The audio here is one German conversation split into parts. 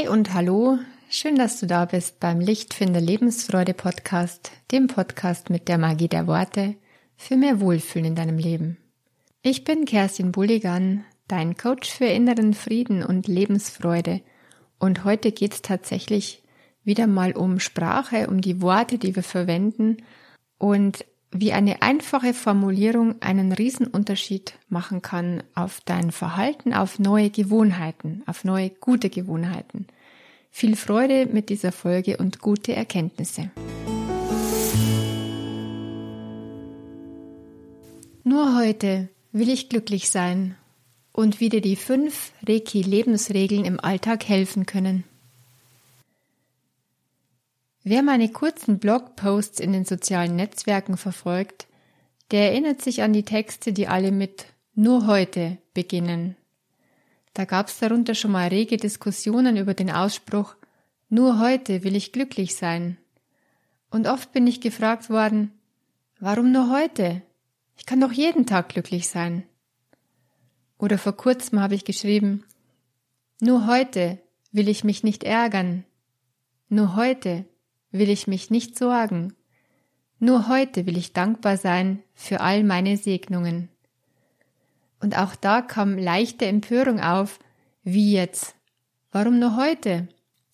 Hi und hallo, schön, dass du da bist beim Lichtfinder Lebensfreude Podcast, dem Podcast mit der Magie der Worte für mehr Wohlfühlen in deinem Leben. Ich bin Kerstin Bulligan, dein Coach für inneren Frieden und Lebensfreude. Und heute geht es tatsächlich wieder mal um Sprache, um die Worte, die wir verwenden. Und wie eine einfache Formulierung einen Riesenunterschied machen kann auf dein Verhalten, auf neue Gewohnheiten, auf neue gute Gewohnheiten. Viel Freude mit dieser Folge und gute Erkenntnisse. Nur heute will ich glücklich sein und wie dir die fünf Reiki-Lebensregeln im Alltag helfen können. Wer meine kurzen Blogposts in den sozialen Netzwerken verfolgt, der erinnert sich an die Texte, die alle mit nur heute beginnen. Da gab es darunter schon mal rege Diskussionen über den Ausspruch nur heute will ich glücklich sein. Und oft bin ich gefragt worden, warum nur heute? Ich kann doch jeden Tag glücklich sein. Oder vor kurzem habe ich geschrieben, nur heute will ich mich nicht ärgern. Nur heute will ich mich nicht sorgen. Nur heute will ich dankbar sein für all meine Segnungen. Und auch da kam leichte Empörung auf. Wie jetzt? Warum nur heute?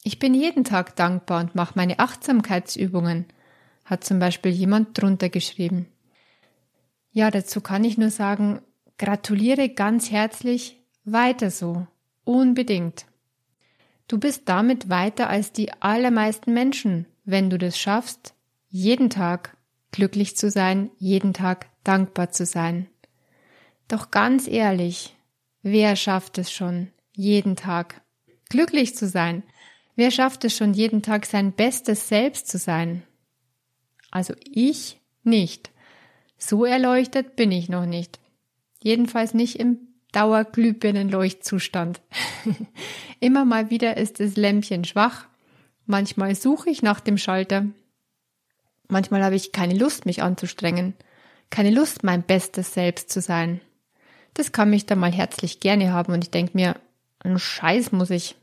Ich bin jeden Tag dankbar und mache meine Achtsamkeitsübungen, hat zum Beispiel jemand drunter geschrieben. Ja, dazu kann ich nur sagen, gratuliere ganz herzlich, weiter so, unbedingt. Du bist damit weiter als die allermeisten Menschen, wenn du das schaffst, jeden Tag glücklich zu sein, jeden Tag dankbar zu sein. Doch ganz ehrlich, wer schafft es schon, jeden Tag glücklich zu sein? Wer schafft es schon, jeden Tag sein bestes Selbst zu sein? Also ich nicht. So erleuchtet bin ich noch nicht. Jedenfalls nicht im Dauerglühbirnenleuchtzustand. Immer mal wieder ist das Lämpchen schwach Manchmal suche ich nach dem Schalter. Manchmal habe ich keine Lust, mich anzustrengen. Keine Lust, mein bestes Selbst zu sein. Das kann mich dann mal herzlich gerne haben und ich denke mir, einen Scheiß muss ich.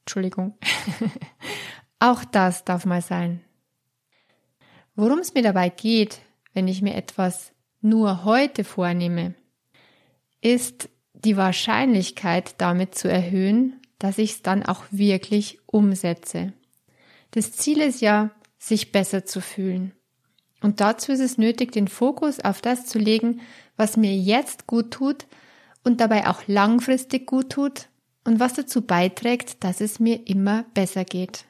Entschuldigung. Auch das darf mal sein. Worum es mir dabei geht, wenn ich mir etwas nur heute vornehme, ist die Wahrscheinlichkeit damit zu erhöhen, dass ich es dann auch wirklich umsetze. Das Ziel ist ja, sich besser zu fühlen. Und dazu ist es nötig, den Fokus auf das zu legen, was mir jetzt gut tut und dabei auch langfristig gut tut und was dazu beiträgt, dass es mir immer besser geht.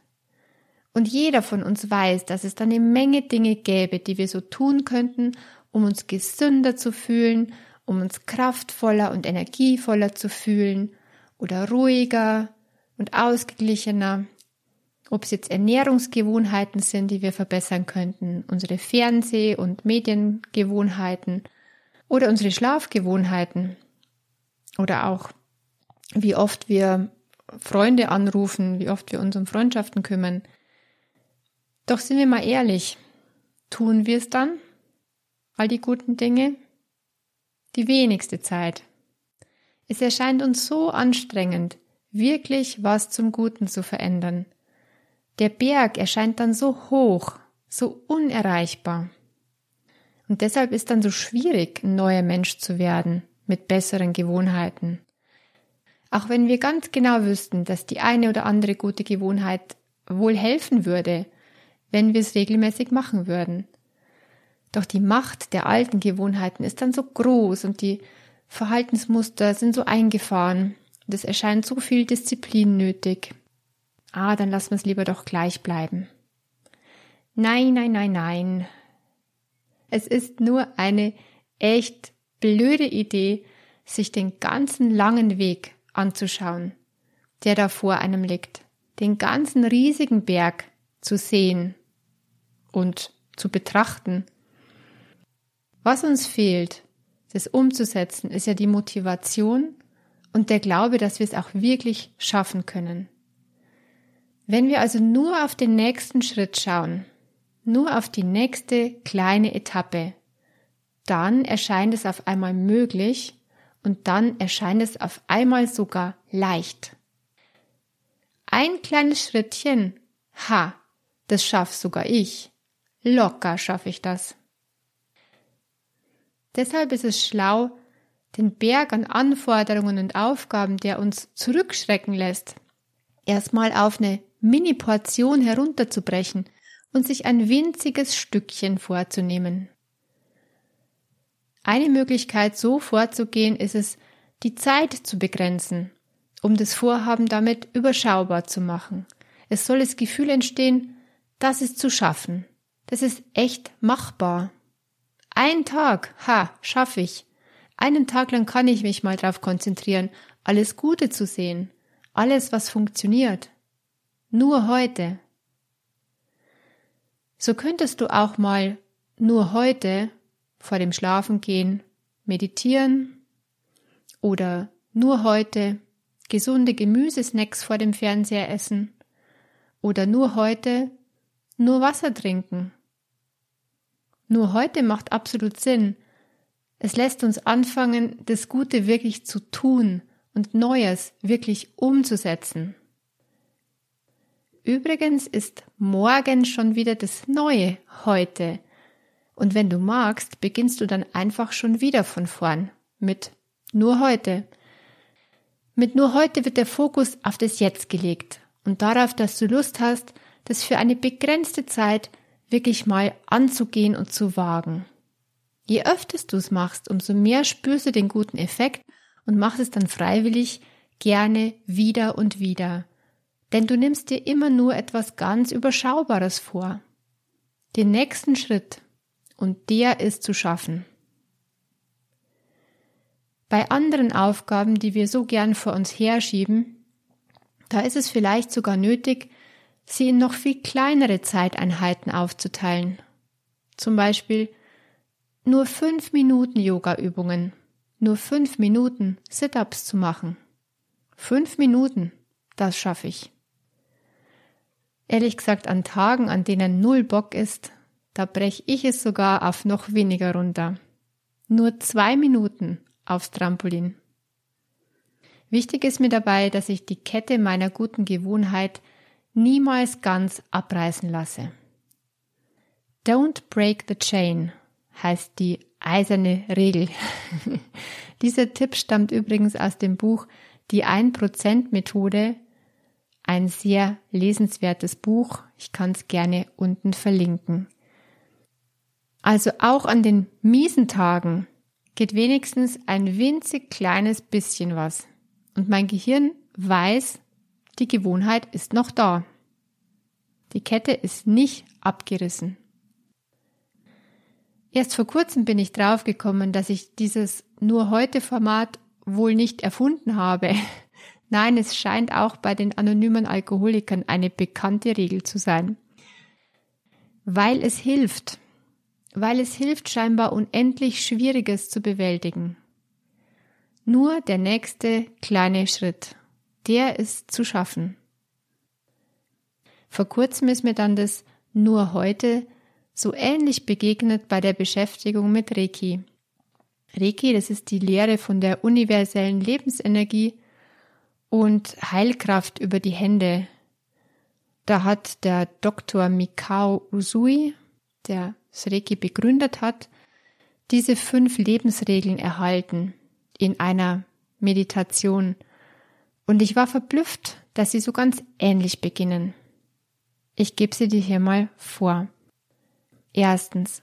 Und jeder von uns weiß, dass es da eine Menge Dinge gäbe, die wir so tun könnten, um uns gesünder zu fühlen, um uns kraftvoller und energievoller zu fühlen oder ruhiger und ausgeglichener ob es jetzt Ernährungsgewohnheiten sind, die wir verbessern könnten, unsere Fernseh- und Mediengewohnheiten oder unsere Schlafgewohnheiten oder auch wie oft wir Freunde anrufen, wie oft wir uns um Freundschaften kümmern. Doch sind wir mal ehrlich, tun wir es dann? All die guten Dinge? Die wenigste Zeit. Es erscheint uns so anstrengend, wirklich was zum Guten zu verändern – der Berg erscheint dann so hoch, so unerreichbar. Und deshalb ist dann so schwierig, ein neuer Mensch zu werden mit besseren Gewohnheiten. Auch wenn wir ganz genau wüssten, dass die eine oder andere gute Gewohnheit wohl helfen würde, wenn wir es regelmäßig machen würden. Doch die Macht der alten Gewohnheiten ist dann so groß und die Verhaltensmuster sind so eingefahren und es erscheint so viel Disziplin nötig. Ah, dann lassen wir es lieber doch gleich bleiben. Nein, nein, nein, nein. Es ist nur eine echt blöde Idee, sich den ganzen langen Weg anzuschauen, der da vor einem liegt, den ganzen riesigen Berg zu sehen und zu betrachten. Was uns fehlt, das umzusetzen, ist ja die Motivation und der Glaube, dass wir es auch wirklich schaffen können. Wenn wir also nur auf den nächsten Schritt schauen, nur auf die nächste kleine Etappe, dann erscheint es auf einmal möglich und dann erscheint es auf einmal sogar leicht. ein kleines Schrittchen, ha, das schaff sogar ich. Locker schaffe ich das. Deshalb ist es schlau, den Berg an Anforderungen und Aufgaben, der uns zurückschrecken lässt, erstmal auf eine Mini-Portion herunterzubrechen und sich ein winziges Stückchen vorzunehmen. Eine Möglichkeit, so vorzugehen, ist es, die Zeit zu begrenzen, um das Vorhaben damit überschaubar zu machen. Es soll das Gefühl entstehen, das ist zu schaffen. Das ist echt machbar. Ein Tag, ha, schaffe ich. Einen Tag lang kann ich mich mal darauf konzentrieren, alles Gute zu sehen, alles, was funktioniert. Nur heute. So könntest du auch mal nur heute vor dem Schlafengehen meditieren oder nur heute gesunde Gemüsesnacks vor dem Fernseher essen oder nur heute nur Wasser trinken. Nur heute macht absolut Sinn, es lässt uns anfangen, das Gute wirklich zu tun und Neues wirklich umzusetzen. Übrigens ist morgen schon wieder das Neue heute. Und wenn du magst, beginnst du dann einfach schon wieder von vorn mit nur heute. Mit nur heute wird der Fokus auf das Jetzt gelegt und darauf, dass du Lust hast, das für eine begrenzte Zeit wirklich mal anzugehen und zu wagen. Je öfters du es machst, umso mehr spürst du den guten Effekt und machst es dann freiwillig gerne wieder und wieder. Denn du nimmst dir immer nur etwas ganz Überschaubares vor. Den nächsten Schritt. Und der ist zu schaffen. Bei anderen Aufgaben, die wir so gern vor uns herschieben, da ist es vielleicht sogar nötig, sie in noch viel kleinere Zeiteinheiten aufzuteilen. Zum Beispiel nur fünf Minuten Yoga-Übungen, nur fünf Minuten Sit-ups zu machen. Fünf Minuten, das schaffe ich. Ehrlich gesagt, an Tagen, an denen null Bock ist, da brech ich es sogar auf noch weniger runter. Nur zwei Minuten aufs Trampolin. Wichtig ist mir dabei, dass ich die Kette meiner guten Gewohnheit niemals ganz abreißen lasse. Don't break the chain heißt die eiserne Regel. Dieser Tipp stammt übrigens aus dem Buch Die 1% Methode, ein sehr lesenswertes Buch. Ich kann es gerne unten verlinken. Also auch an den miesen Tagen geht wenigstens ein winzig kleines bisschen was. Und mein Gehirn weiß, die Gewohnheit ist noch da. Die Kette ist nicht abgerissen. Erst vor kurzem bin ich draufgekommen, dass ich dieses nur heute Format wohl nicht erfunden habe. Nein, es scheint auch bei den anonymen Alkoholikern eine bekannte Regel zu sein. Weil es hilft. Weil es hilft scheinbar unendlich Schwieriges zu bewältigen. Nur der nächste kleine Schritt. Der ist zu schaffen. Vor kurzem ist mir dann das nur heute so ähnlich begegnet bei der Beschäftigung mit Reiki. Reiki, das ist die Lehre von der universellen Lebensenergie und Heilkraft über die Hände. Da hat der Dr. Mikao Usui, der das Reiki begründet hat, diese fünf Lebensregeln erhalten in einer Meditation. Und ich war verblüfft, dass sie so ganz ähnlich beginnen. Ich gebe sie dir hier mal vor. Erstens.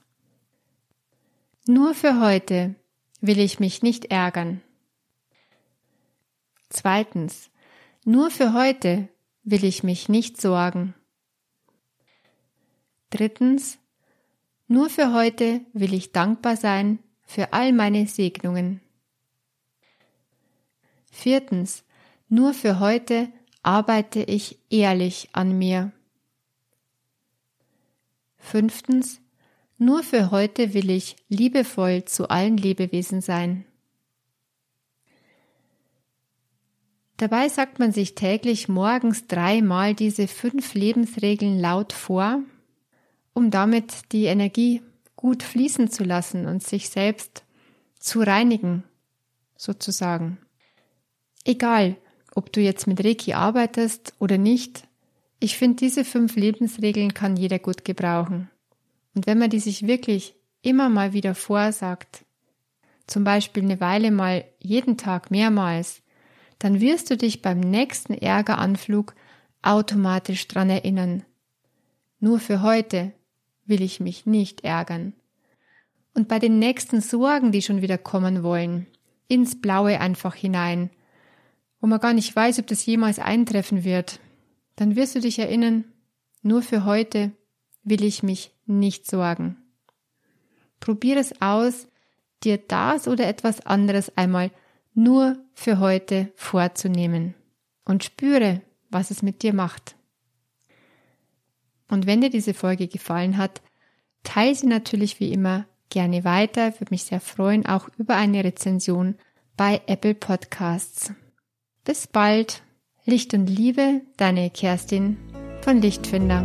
Nur für heute will ich mich nicht ärgern. Zweitens. Nur für heute will ich mich nicht sorgen. Drittens. Nur für heute will ich dankbar sein für all meine Segnungen. Viertens. Nur für heute arbeite ich ehrlich an mir. Fünftens, nur für heute will ich liebevoll zu allen Lebewesen sein. Dabei sagt man sich täglich morgens dreimal diese fünf Lebensregeln laut vor, um damit die Energie gut fließen zu lassen und sich selbst zu reinigen, sozusagen. Egal, ob du jetzt mit Reiki arbeitest oder nicht, ich finde, diese fünf Lebensregeln kann jeder gut gebrauchen. Und wenn man die sich wirklich immer mal wieder vorsagt, zum Beispiel eine Weile mal jeden Tag mehrmals, dann wirst du dich beim nächsten Ärgeranflug automatisch dran erinnern. Nur für heute will ich mich nicht ärgern. Und bei den nächsten Sorgen, die schon wieder kommen wollen, ins Blaue einfach hinein, wo man gar nicht weiß, ob das jemals eintreffen wird, dann wirst du dich erinnern, nur für heute will ich mich nicht sorgen. Probier es aus, dir das oder etwas anderes einmal nur für heute vorzunehmen und spüre, was es mit dir macht. Und wenn dir diese Folge gefallen hat, teile sie natürlich wie immer gerne weiter, würde mich sehr freuen, auch über eine Rezension bei Apple Podcasts. Bis bald! Licht und Liebe, deine Kerstin von Lichtfinder.